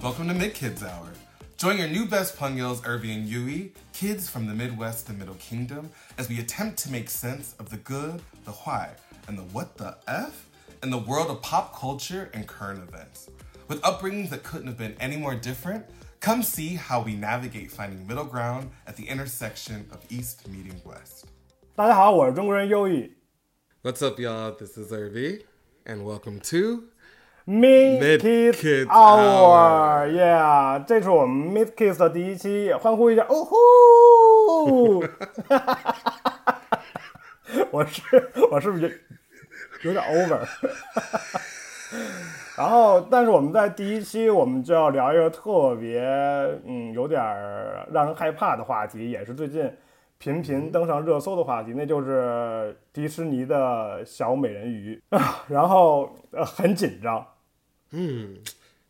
Welcome to Mid Kids Hour. Join your new best Pungyals, Ervie and yooE, kids from the Midwest and Middle Kingdom, as we attempt to make sense of the good, the why, and the what the F in the world of pop culture and current events. With upbringings that couldn't have been any more different, come see how we navigate finding middle ground at the intersection of East meeting West. what's up, y'all? This is Ervie, and welcome to Mid Kids Hour，Yeah，这是我们 Mid Kids 的第一期，欢呼一下，哦吼！我是我是不是有点 over？然后，但是我们在第一期我们就要聊一个特别嗯有点儿让人害怕的话题，也是最近频频登上热搜的话题，那就是迪士尼的小美人鱼啊。然后呃很紧张，嗯，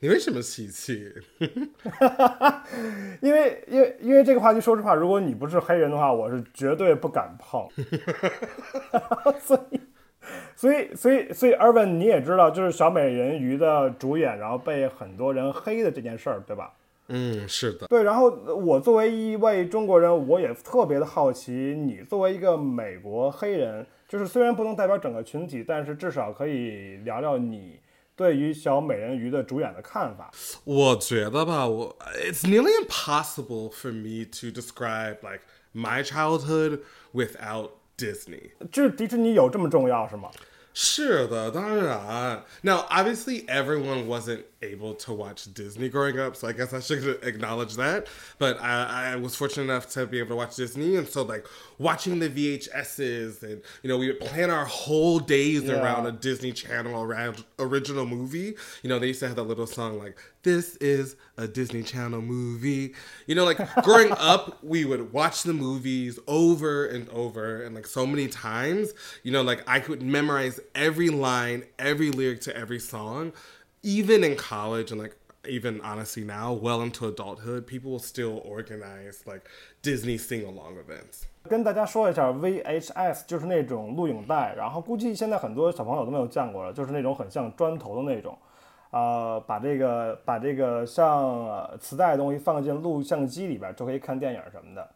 你为什么喜气？因为因为因为这个话题，说实话，如果你不是黑人的话，我是绝对不敢碰。所以所以所以所以，Erwin 你也知道，就是小美人鱼的主演，然后被很多人黑的这件事儿，对吧？嗯，是的。对，然后我作为一位中国人，我也特别的好奇，你作为一个美国黑人，就是虽然不能代表整个群体，但是至少可以聊聊你对于小美人鱼的主演的看法。我觉得吧，我 it's nearly impossible for me to describe like my childhood without Disney. 就是迪士尼有这么重要是吗？是的，当然。Now, obviously, everyone wasn't able to watch Disney growing up, so I guess I should acknowledge that. But I, I was fortunate enough to be able to watch Disney, and so like watching the VHSs, and you know, we would plan our whole days Yeah. around a Disney Channel around original movie. You know, they used to have that little song like "This is a Disney Channel movie." You know, like growing up, we would watch the movies over and over, and like so many times. You know, like I could memorize every line, every lyric to every song. Even in college, and like even honestly now, well into adulthood, people will still organize like Disney sing along events. 跟大家说一下，VHS 就是那种录影带，然后估计现在很多小朋友都没有见过了，就是那种很像砖头的那种，呃，把这个把这个像呃磁带的东西放进录像机里边，就可以看电影什么的。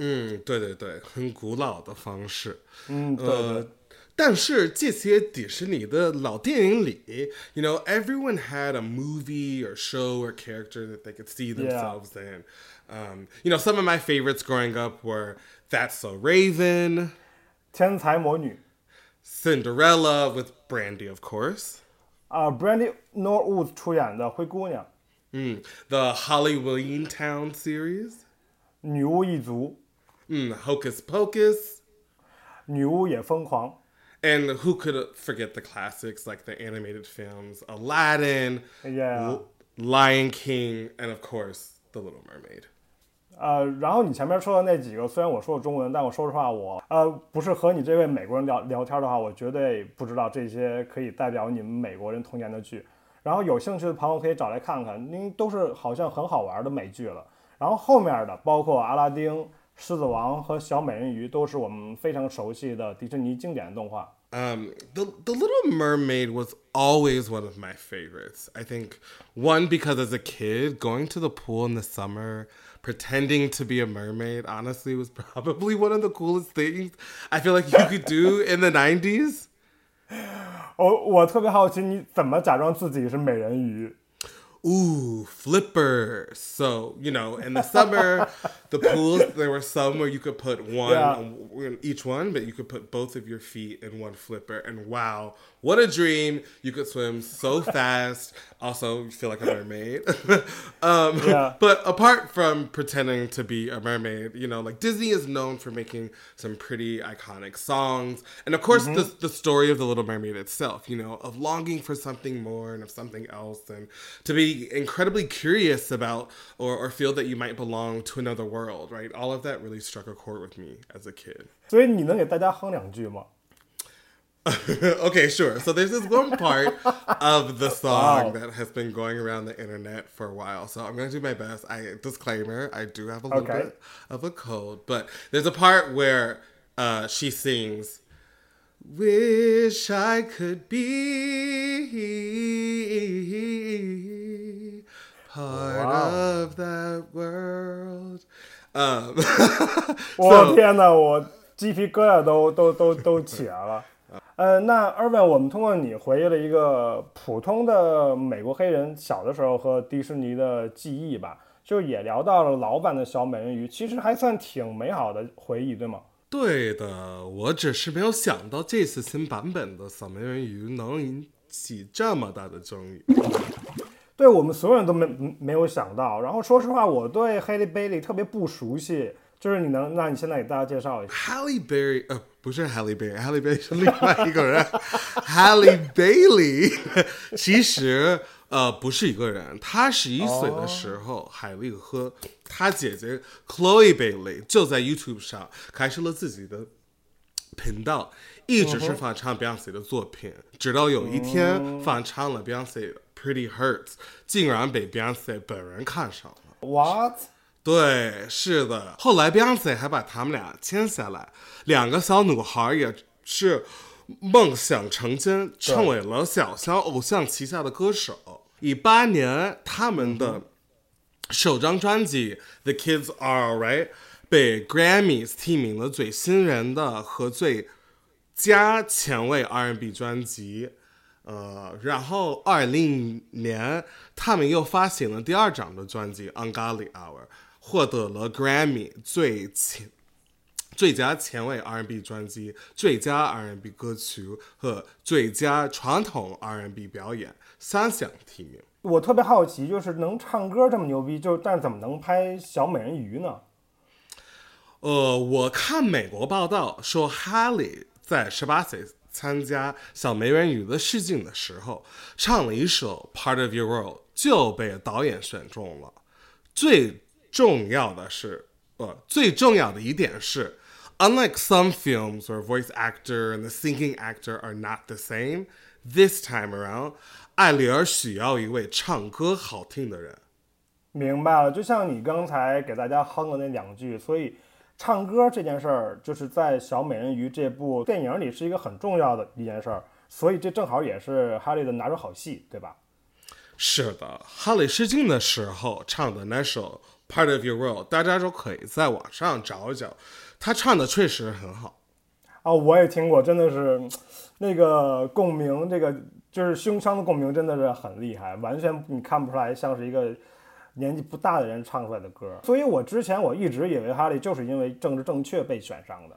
嗯，对对对，很古老的方式。嗯，对呃对，但是这些迪士尼的老电影里，you know, everyone had a movie or show or character that they could see themselves in. Um, you know, some of my favorites growing up were That's So Raven, 天才魔女 Cinderella with Brandy, of course. 啊、b r a n d y Norwood 出演的灰姑娘、 Mm, the Hollywood Town series. 女巫一族、 Mm, Hocus Pocus. 女巫也疯狂。 And who could forget the classics like the animated films Aladdin, Yeah. Lion King, and of course, The Little Mermaid. 呃，然后你前面说的那几个，虽然我说的中文，但我说实话，我呃不是和你这位美国人聊聊天的话，我绝对不知道这些可以代表你们美国人童年的剧。然后有兴趣的朋友可以找来看看，因为都是好像很好玩的美剧了。然后后面的包括阿拉丁、狮子王和小美人鱼，都是我们非常熟悉的迪士尼经典动画。 Um, the The Little Mermaid was always one of my favorites. I think one because as a kid, going to the pool in the summer, pretending to be a mermaid, honestly, was probably one of the coolest things I feel like you could do in the '90s. 我我特别好奇你怎么假装自己是美人鱼。 Ooh, flippers. So, you know, in the summer, the pools, there were some where you could put one Yeah. on each one, but you could put both of your feet in one flipper. And wow, what a dream. You could swim so fast. Also, you feel like a mermaid. um, Yeah. But apart from pretending to be a mermaid, you know, like Disney is known for making some pretty iconic songs. And of course, the, the story of The Little Mermaid itself, you know, of longing for something more and of something else, and to be incredibly curious about or, or feel that you might belong to another world, right? All of that really struck a chord with me as a kid. 所以你能给大家哼两句吗？ okay, sure. So there's this one part of the song Wow. that has been going around the internet for a while. So I'm gonna do my best. I disclaimer, I do have a little Okay. bit of a cold, but there's a part where uh, she sings, "Wish I could be part Wow. of that world. Um, 我天哪，我鸡皮疙瘩都都都都起来了。呃，那 Irvin，我们通过你回忆了一个普通的美国黑人小的时候和迪士尼的记忆吧，就也聊到了老版的小美人鱼，其实还算挺美好的回忆，对吗？对的，我只是没有想到这次新版本的小美人鱼能引起这么大的争议。对我们所有人都没没有想到。然后说实话，我对 Haley Bailey 特别不熟悉，就是你能，那你现在给大家介绍一下。Halle Bailey 呃，不是 Halle Bailey，Halle Bailey 是另外一个人，Halle Bailey 其实呃不是一个人，他十一岁的时候，海莉和他姐姐 Chloe Bailey 就在 YouTube 上开设了自己的频道，一直是翻唱 Beyonce 的作品，直到有一天翻唱了 Beyonce Pretty Hurts，竟然被 Beyonce 本人看上了。What？对，是的。后来 Beyonce 还把他们俩签下来，两个小女孩也是梦想成真，成为了小小偶像旗下的歌手。一八年，他们的首张专辑《The Kids Are Alright》被 Grammys 提名了最新人的和最佳前卫 R&B 专辑。呃，然后二零年他们又发行了第二张的专辑《u n g o l y Hour》，获得了 Grammy 最前最佳前卫 R&B 专辑、最佳 R&B 歌曲和最佳传统 R&B 表演三项提名。我特别好奇，就是能唱歌这么牛逼，就但怎么能拍小美人鱼呢？呃，我看美国报道说，哈利在十八岁参加小美人鱼的试镜的时候，唱了一首《Part of Your World》，就被导演选中了。最重要的是，呃，最重要的一点是，unlike some films where voice actor and the singing actor are not the same, this time around，艾丽儿需要一位唱歌好听的人。明白了，就像你刚才给大家哼的那两句，所以唱歌这件事儿，就是在《小美人鱼》这部电影里是一个很重要的一件事儿，所以这正好也是哈利的拿手好戏，对吧？是的，哈利试镜的时候唱的那首《Part of Your World》，大家都可以在网上找一找，他唱的确实很好。啊，我也听过，真的是那个共鸣，这个就是胸腔的共鸣，真的是很厉害，完全你看不出来像是一个年纪不大的人唱出来的歌。所以我之前我一直以为哈利就是因为政治正确被选上的。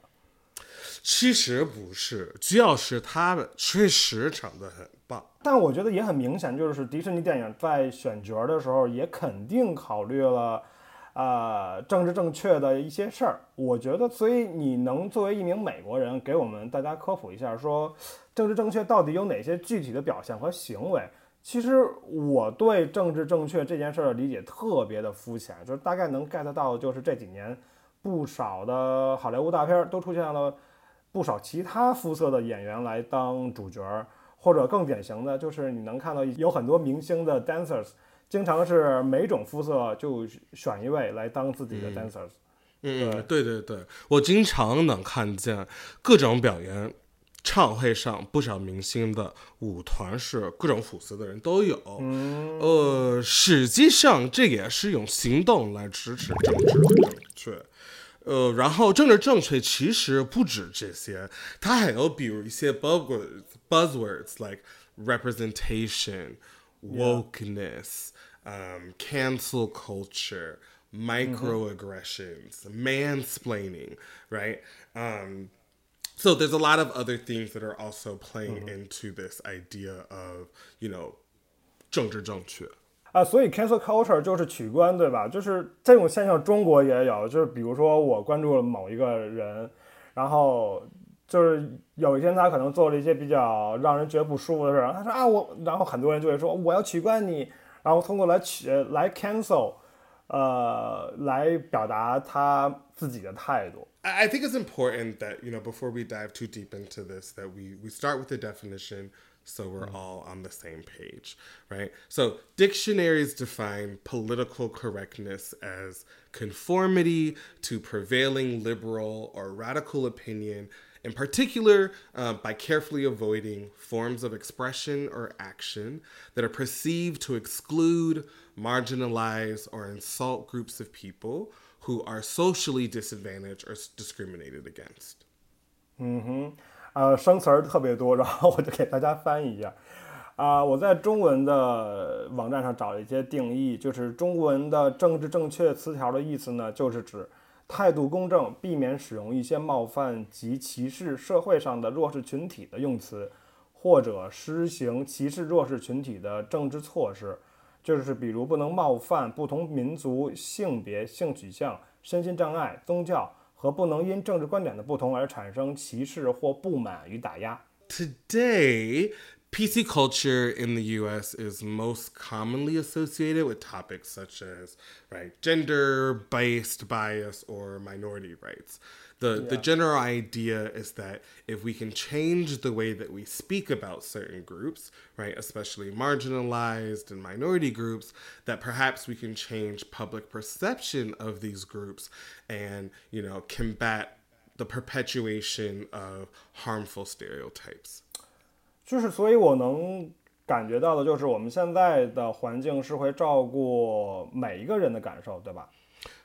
其实不是，主要是他们确实唱得很棒。但我觉得也很明显，就是迪士尼电影在选角的时候也肯定考虑了，呃，政治正确的一些事儿。我觉得，所以你能作为一名美国人，给我们大家科普一下，说政治正确到底有哪些具体的表现和行为？其实我对政治正确这件事儿的理解特别的肤浅，就是大概能 get 到，就是这几年不少的好莱坞大片儿都出现了不少其他肤色的演员来当主角儿。或者更典型的就是你能看到有很多明星的 dancers，经常是每种肤色就选一位来当自己的 dancers。嗯，对对对，我经常能看见各种表演唱会上不少明星的舞团是各种肤色的人都有。呃，实际上这也是用行动来支持政治的正确。呃，然后政治正确其实不止这些，它还有比如一些 buzzwords buzzwords like representation, wokeness, um, cancel culture, microaggressions, mansplaining, right? Um, so there's a lot of other things that are also playing into this idea of, you know, 政治正确。啊，所以 cancel culture 就是取关，对吧？就是这种现象，中国也有。就是比如说，我关注了某一个人，然后 就是有一天他可能做了一些比较让人觉得不舒服的事儿，他说啊我，然后很多人就会说我要取关你，然后通过来取来 cancel，呃，来表达他自己的态度。 I I think it's important that, you know, before we dive too deep into this, that we, we start with the definition so we're all on the same page, right? So, dictionaries define political correctness as conformity to prevailing liberal or radical opinion in particular uh, by carefully avoiding forms of expression or action that are perceived to exclude, marginalize, or insult groups of people who are socially disadvantaged or discriminated against. 嗯哼，呃，生词儿特别多，然后我就给大家翻译一下。啊，我在中文的网站上找了一些定义，就是中文的政治正确词条的意思呢，就是指 态度公正，避免使用一些冒犯及歧视社会上的弱势群体的用词，或者施行歧视弱势群体的政治措施，就是比如不能冒犯不同民族、性别、性取向、身心障碍、宗教和不能因政治观点的不同而产生歧视或不满与打压。Today. PC culture in the US is most commonly associated with topics such as right gender based bias or minority rights. The yeah. the general idea is that if we can change the way that we speak about certain groups, right, especially marginalized and minority groups, that perhaps we can change public perception of these groups and, you know, combat the perpetuation of harmful stereotypes. 就是，所以我能感觉到的，就是我们现在的环境是会照顾每一个人的感受，对吧？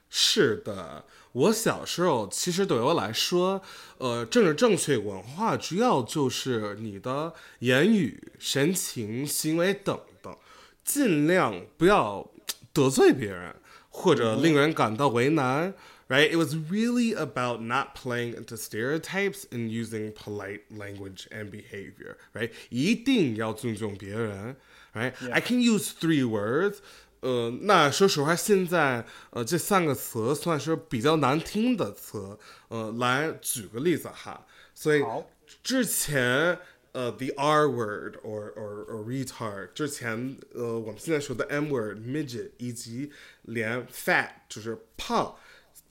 是的，我小时候其实对我来说，呃，政治正确文化主要就是你的言语、神情、行为等等，尽量不要得罪别人，或者令人感到为难。right? It was really about not playing into stereotypes and using polite language and behavior, right? 一定要尊重别人, right? Yeah. I can use three words. 呃，那说实话，现在呃这三个词算是比较难听的词。呃，来举个例子哈，所以之前呃 the R word or or or retard 之前呃我们现在说的 M word midget 以及连 fat 就是胖。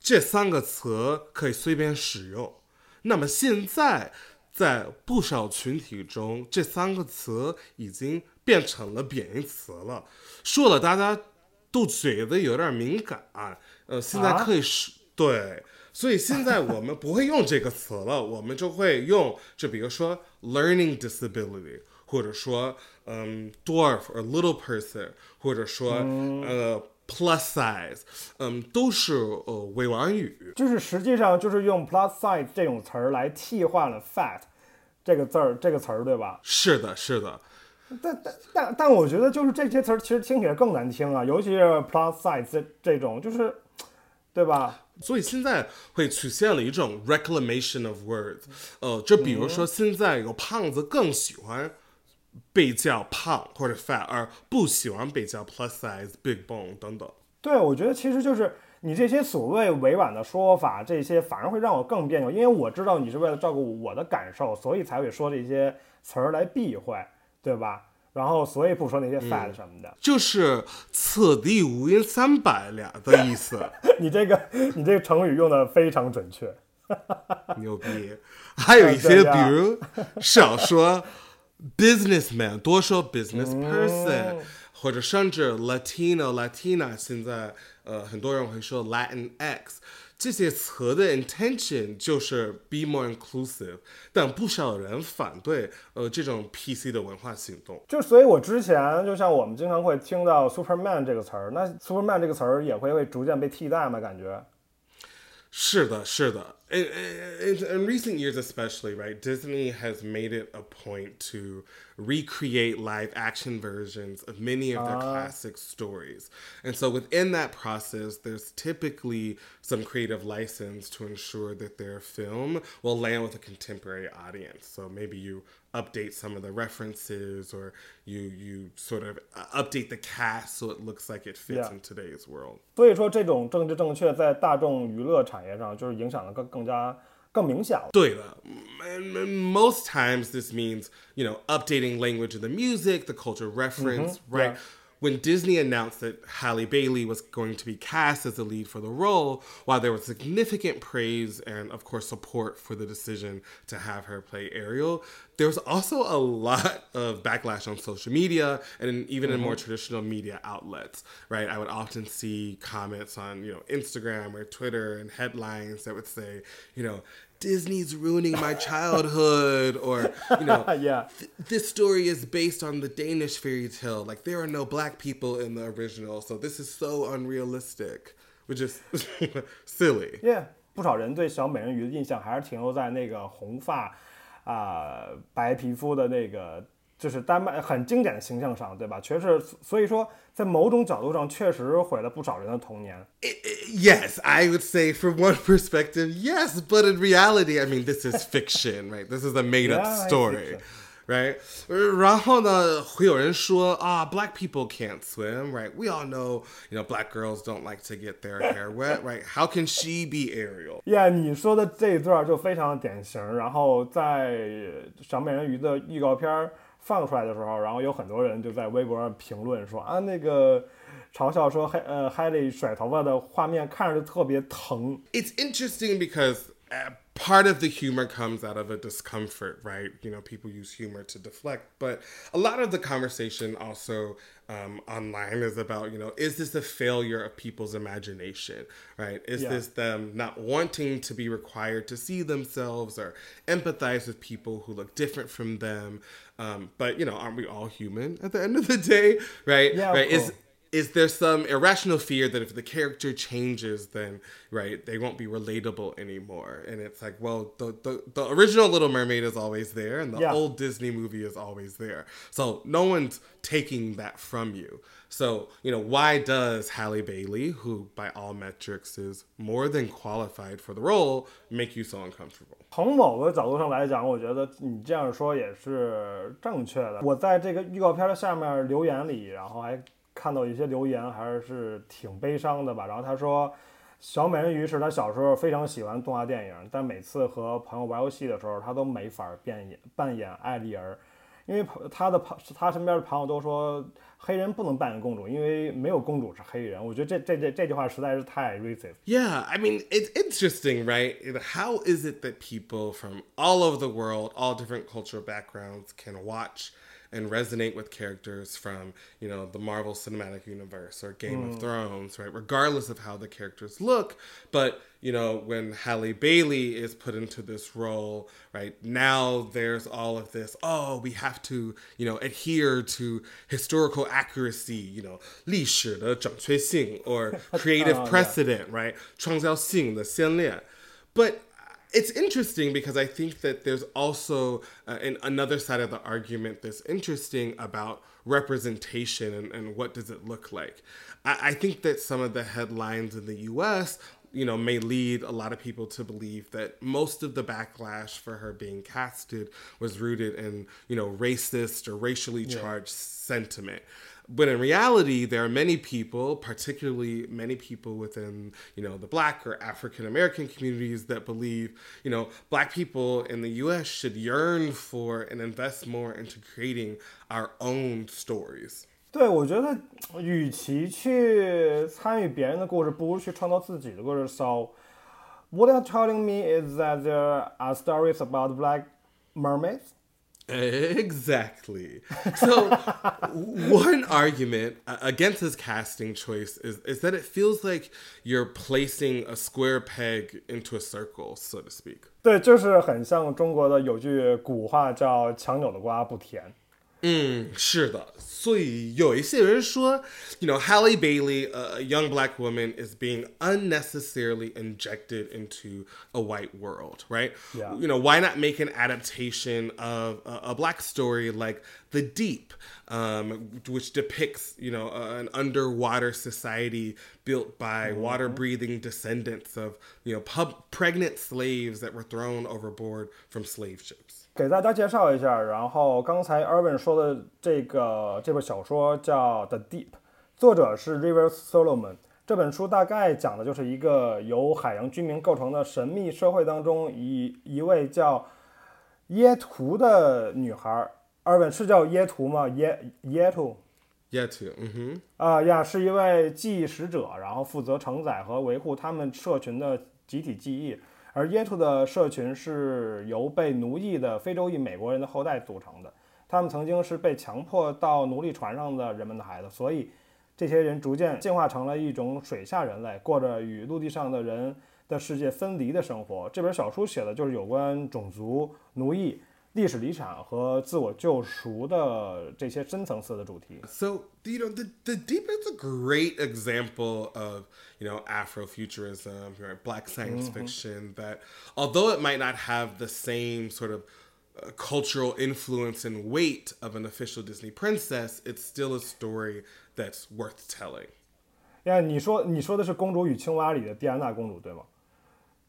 这三个词可以随便使用。那么现在，在不少群体中，这三个词已经变成了贬义词了。说了，大家都觉得有点敏感。呃，现在可以是，对，所以现在我们不会用这个词了，我们就会用，就比如说 learning disability，或者说嗯 dwarf or little person，或者说呃。Plus size，嗯，都是呃委婉语，就是实际上就是用 plus size 这种词儿来替换了 fat 这个字儿这个词儿，对吧？是的，是的。但但但但我觉得就是这些词儿其实听起来更难听啊，尤其是 plus size 这这种，就是对吧？所以现在会出现了一种 reclamation of words，呃，就比如说现在有胖子更喜欢。被叫胖或者 fat，而不喜欢被叫 plus size、big bone 等等。对，我觉得其实就是你这些所谓委婉的说法，这些反而会让我更别扭，因为我知道你是为了照顾我的感受，所以才会说这些词儿来避讳，对吧？然后所以不说那些 fat 什么的，就是此地无银三百两的意思。你这个你这个成语用的非常准确，牛逼。还有一些，比如少说。Businessman 多说 business person，、嗯、或者甚至 Latino Latina，现在呃很多人会说 Latin X。这些词的 intention 就是 be more inclusive，但不少人反对呃这种 PC 的文化行动。就所以，我之前就像我们经常会听到 Superman 这个词儿，那 Superman 这个词儿也会会逐渐被替代吗？感觉？是的，是的。In, in, in, recent years, especially, right, Disney has made it a point to recreate live action versions of many of their uh. classic stories. And so within that process, there's typically some creative license to ensure that their film will land with a contemporary audience. So maybe you update some of the references or you you sort of uh, update the cast so it looks like it fits yeah. in today's world. 所以说，这种政治正确在大众娱乐产业上就是影响的更 更加更明显了。对的，most times this means you know updating language of the music, the culture reference, mm-hmm. right? When Disney announced that Halle Bailey was going to be cast as the lead for the role, while there was significant praise and, of course, support for the decision to have her play Ariel, there was also a lot of backlash on social media and even mm-hmm. in more traditional media outlets, right? I would often see comments on, you know, Instagram or Twitter and headlines that would say, you know, Disney's ruining my childhood, or you know, yeah. th- this story is based on the Danish fairy tale. Like there are no black people in the original, so this is so unrealistic, which is silly. Yeah，不少人对小美人鱼的印象还是停留在那个红发，啊、白皮肤的那个， 就是丹麦很经典的形象上，对吧？确实，所以说在某种角度上确实毁了不少人的童年。I- I- Yes, I would say from one perspective, yes, but in reality, I mean, this is fiction, right? This is a made up Yeah, it's story, right? 然后呢，会有人说啊，black people can't swim, right? We all know, you know, black girls don't like to get their hair wet, right? How can she be Ariel? 呀你说的这一段就非常典型。然后在小美人鱼的预告片儿放出来的时候，然后有很多人就在微博上评论说啊，那个嘲笑说海呃海里甩头发的画面看着就特别疼。 It's interesting because uh, part of the humor comes out of a discomfort, right? You know, people use humor to deflect, but a lot of the conversation also um, online is about, you know, is this a failure of people's imagination, right? Is Yeah. this them not wanting to be required to see themselves or empathize with people who look different from them? Um, but, you know, aren't we all human at the end of the day, right? Yeah, right? Is course is there some irrational fear that if the character changes then right they won't be relatable anymore and it's like well the the, the original little mermaid is always there and the Yeah. old disney movie is always there so no one's taking that from you so you know why does halle bailey who by all metrics is more than qualified for the role make you so uncomfortable 从某个角度上来讲，我觉得你这样说也是正确的。我在这个预告片的下面留言里，然后还 看到一些留言，还是挺悲伤的吧。然后他说，小美人鱼是他小时候非常喜欢动画电影，但每次和朋友玩游戏的时候，他都没法扮演扮演艾丽儿，因为朋他的朋他身边的朋友都说黑人不能扮演公主，因为没有公主是黑人。我觉得这这这这句话实在是太 racist。Yeah, I mean, it's interesting, right? How is it that people from all over the world, all different cultural backgrounds, can watch and resonate with characters from, you know, the Marvel Cinematic Universe or Game of Thrones, right? Regardless of how the characters look. But, you know, when Halle Bailey is put into this role, right, now there's all of this, oh, we have to, you know, adhere to historical accuracy, you know, 历史的准确性 or creative Oh, yeah. precedent, right? 创造性的先烈. But it's interesting because I think that there's also uh, an, another side of the argument that's interesting about representation and, and what does it look like. I, I think that some of the headlines in the US you know may lead a lot of people to believe that most of the backlash for her being casted was rooted in you know racist or racially charged sentiment but in reality there are many people particularly many people within you know the black or african american communities that believe you know black people in the us should yearn for and invest more into creating our own stories 对，我觉得与其去参与别人的故事，不如去创造自己的故事。So, what you're telling me is that there are stories about black mermaids. Exactly. So, one argument uh, against this casting choice is, is that it feels like you're placing a square peg into a circle, so to speak. 对，就是很像中国的有句古话叫“强扭的瓜不甜 嗯，是的，所以有一些人说，you know, Halle Bailey, a a young black woman, is being unnecessarily injected into a white world, right? Yeah. You know, why not make an adaptation of a, a black story like The Deep, um, which depicts, you know, a- an underwater society built by water-breathing descendants of, you know, pub- pregnant slaves that were thrown overboard from slave ships. 给大家介绍一下，然后刚才 Erwin 说的这个这本小说叫《The Deep》，作者是 River Solomon。这本书大概讲的就是一个由海洋居民构成的神秘社会当中一一位叫耶图的女孩。Erwin 是叫耶图吗？耶耶图 Yeah, too. Mm-hmm. 啊呀，是一位记忆使者，然后负责承载和维护他们社群的集体记忆。而耶图的社群是由被奴役的非洲裔美国人的后代组成的，他们曾经是被强迫到奴隶船上的人们的孩子，所以这些人逐渐进化成了一种水下人类，过着与陆地上的人的世界分离的生活。这本小书写的就是有关种族、奴役、历史遗产和自我救赎的这些深层次的主题。 So you know, the the deep is a great example of you know Afrofuturism, right? Black science fiction. That although it might not have the same sort of uh, cultural influence and weight of an official Disney princess, it's still a story that's worth telling. 呀，你说你说的是《公主与青蛙》里的蒂安娜公主对吗？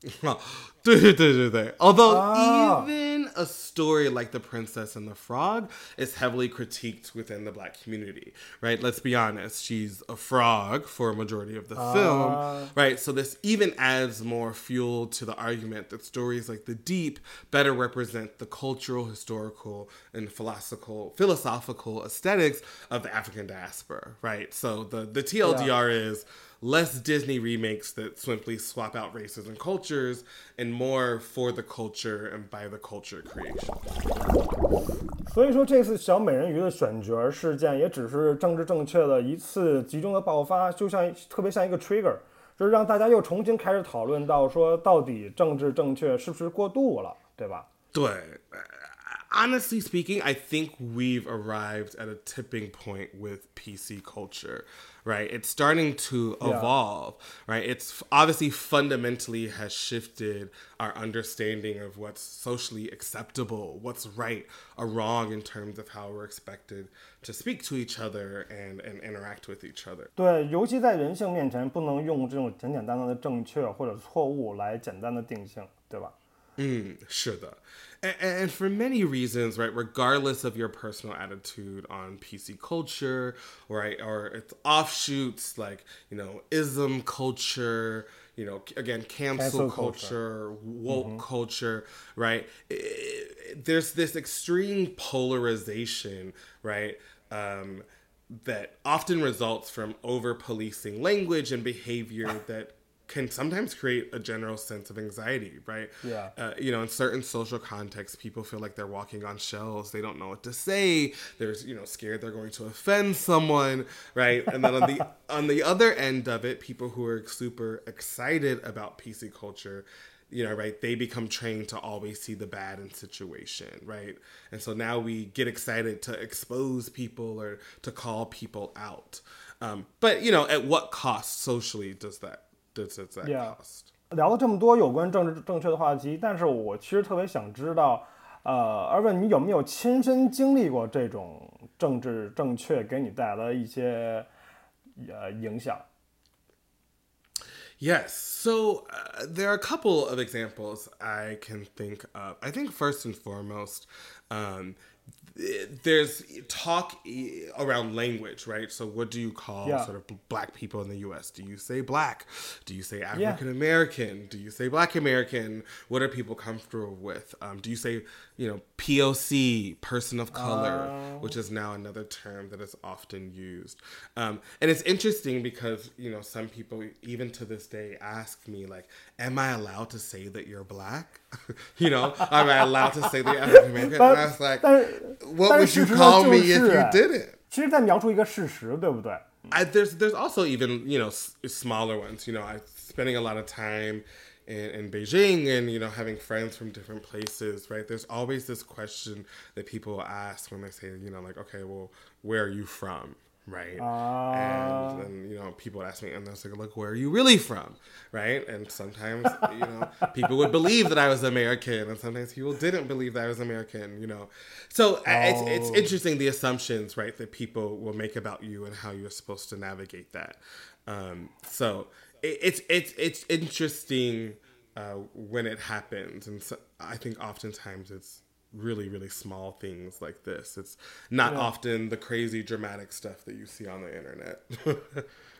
Although even a story like The Princess and the Frog is heavily critiqued within the black community, right? Let's be honest, she's a frog for a majority of the ah. film, right? So this even adds more fuel to the argument that stories like The Deep better represent the cultural, historical, and philosophical philosophical aesthetics of the African diaspora, right? So the the TLDR is less Disney remakes that simply swap out races and cultures, and more for the culture and by the culture creation. 所以说，这次小美人鱼的选角事件也只是政治正确的一次集中的爆发，就像特别像一个 trigger，就是让大家又重新开始讨论到说，到底政治正确是不是过度了，对吧？对. Honestly speaking, I think we've arrived at a tipping point with PC culture, right? It's starting to Yeah. evolve, right? It's obviously fundamentally has shifted our understanding of what's socially acceptable, what's right or wrong in terms of how we're expected to speak to each other and, and interact with each other. 对，尤其在人性面前，不能用这种简简单单的正确或者错误来简单的定性，对吧？ Mm, sure, though. And, and for many reasons, right, regardless of your personal attitude on PC culture, right, or its offshoots like, you know, ism culture, you know, again, cancel, Cancel culture. culture, woke culture, right? I- I- there's this extreme polarization, right? Um, that often results from over policing language and behavior that can sometimes create a general sense of anxiety, right? Yeah. Uh, you know, in certain social contexts, people feel like they're walking on shells. They don't know what to say. They're, you know, scared they're going to offend someone, right? And then on the on the other end of it, people who are super excited about PC culture, you know, right? They become trained to always see the bad in situation, right? And so now we get excited to expose people or to call people out. Um, but you know, at what cost socially does that does, does that Yeah. cost? 聊了这么多有关政治正确的话题，但是我其实特别想知道，呃，而问你有没有亲身经历过这种政治正确给你带来的一些呃影响？ Yes. So uh, there are a couple of examples I can think of. I think first and foremost, um, th- there's talk around language, right? So what do you call Yeah. sort of black people in the U.S.? Do you say black? Do you say African American? Do you say Black American? What are people comfortable with? Um, do you say you know POC, person of color, which is now another term that is often used? Um, and it's interesting because you know some people even to this day ask me like, "Am I allowed to say that you're black? you know, am I allowed to say that you're African American?" And I was like, 但是 "What 但 would 是 uh, you 事实 call 上 me 就 if 是 you 哎 didn't?" 其实在描述一个事实，对不对？ I, there's there's also even you know s- smaller ones. You know, I spending a lot of time in, in Beijing and you know having friends from different places. Right? There's always this question that people ask when they say you know like okay, well, where are you from? Right? and then you know people would ask me, and they're like, look, where are you really from? Right? And sometimes you know people would believe that I was American, and sometimes people didn't believe that I was American. You know, so I it's it's Oh. interesting the assumptions right that people will make about you and how you're supposed to navigate that. Um, so it, it's it's it's interesting uh, when it happens, and so I think oftentimes it's really really small things like this. It's not often the crazy dramatic stuff that you see on the internet.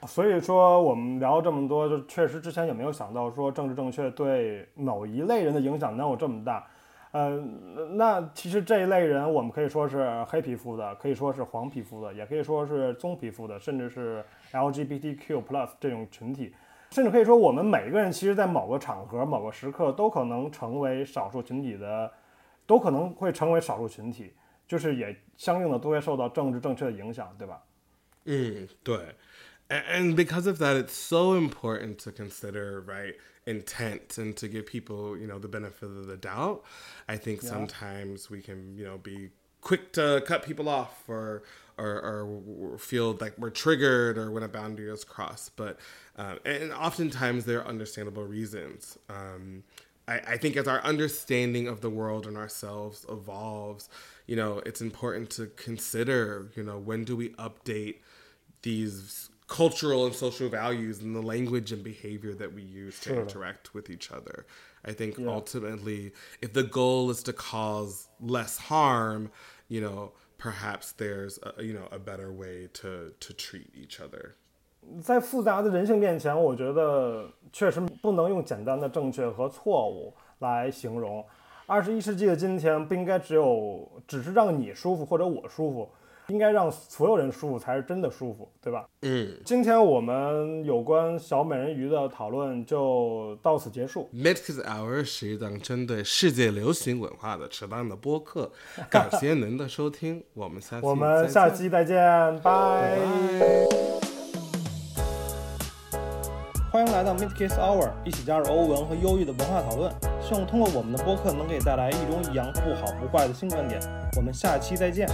所以说，我们聊这么多，就确实之前也没有想到说政治正确对某一类人的影响能有这么大。呃，那其实这一类人，我们可以说是黑皮肤的，可以说是黄皮肤的，也可以说是棕皮肤的，甚至是 LGBTQ+ plus 这种群体，甚至可以说我们每个人其实，在某个场合、某个时刻，都可能成为少数群体的，都可能会成为少数群体，就是也相应的都会受到政治正确的影响，对吧？嗯，对。 and because of that it's so important to consider right intent and to give people you know the benefit of the doubt i think yeah. sometimes we can you know be quick to cut people off or or, or feel like we're triggered or when a boundary is crossed but uh, and oftentimes there are understandable reasons um, I, I think as our understanding of the world and ourselves evolves you know it's important to consider you know when do we update these cultural and social values and the language and behavior that we use to sure. interact with each other. I think yeah. ultimately, if the goal is to cause less harm, you know, perhaps there's a, you know a better way to to treat each other. 在复杂的人性面前，我觉得确实不能用简单的正确和错误来形容。二十一世纪的今天，不应该只有只是让你舒服或者我舒服，应该让所有人舒服才是真的舒服，对吧？嗯。今天我们有关小美人鱼的讨论就到此结束。Mix Hour 是一档针对世界流行文化的扯淡的播客，感谢您的收听，我们下期我们下期再见，拜。欢迎来到 Midcase Hour，一起加入欧文和忧郁的文化讨论，希望通过我们的播客能给带来一种一样不好不坏的新观点。我们下期再见。